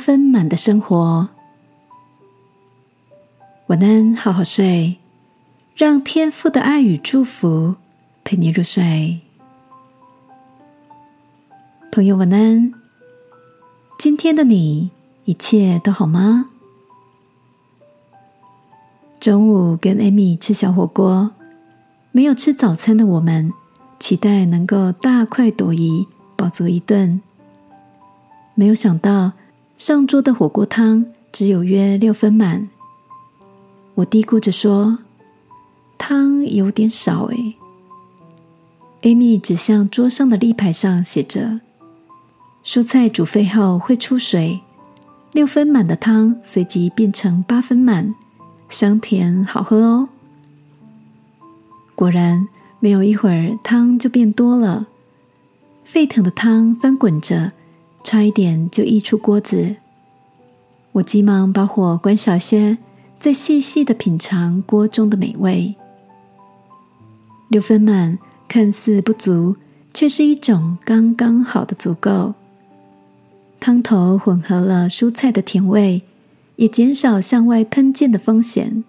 分满的生活。晚安，好好睡，让天父的爱与祝福陪你入睡。朋友，晚安。今天的你一切都好吗？中午跟艾米吃小火锅，没有吃早餐的我们，期待能够大快朵颐，饱足一顿。没有想到上桌的火锅汤只有约六分满，我嘀咕着说：“汤有点少诶。艾米指向桌上的立牌上写着。蔬菜煮沸后会出水，六分满的汤随即变成八分满，香甜好喝哦。果然，没有一会儿，汤就变多了，沸腾的汤翻滚着，差一点就溢出锅子。我急忙把火关小些，再细细的品尝锅中的美味。六分满看似不足，却是一种刚刚好的足够。汤头混合了蔬菜的甜味，也减少向外喷溅的风险。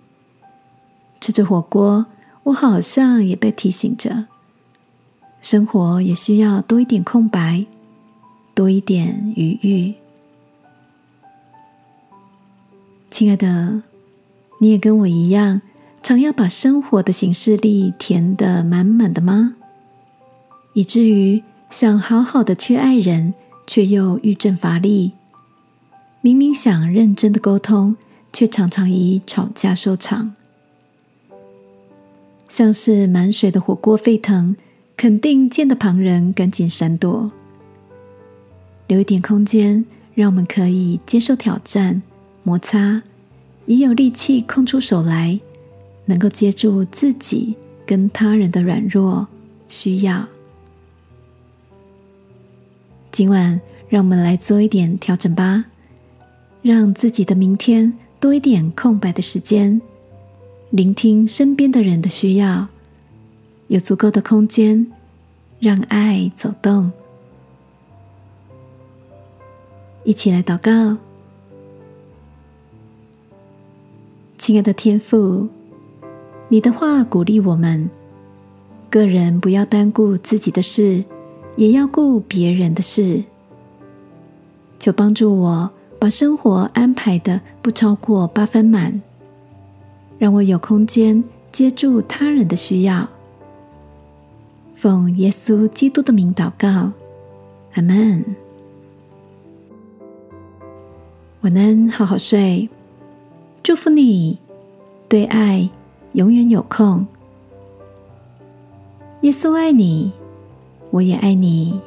吃着火锅，我好像也被提醒着：生活也需要多一点空白，多一点余裕。亲爱的，你也跟我一样，常要把生活的形式力填得满满的吗？以至于想好好的去爱人。却又欲振乏力，明明想认真的沟通，却常常以吵架收场。像是满水的火锅沸腾，肯定见的旁人赶紧闪躲，留一点空间，让我们可以接受挑战、摩擦，也有力气空出手来，能够接住自己跟他人的软弱需要。今晚，让我们来做一点调整吧，让自己的明天多一点空白的时间，聆听身边的人的需要，有足够的空间，让爱走动。一起来祷告，亲爱的天父，你的话鼓励我们，个人不要单顾自己的事。也要顾别人的事，求帮助我把生活安排的不超过八分满，让我有空间接住他人的需要。奉耶稣基督的名祷告，阿门。晚安，好好睡，祝福你，对爱永远有空。耶稣爱你。我也爱你。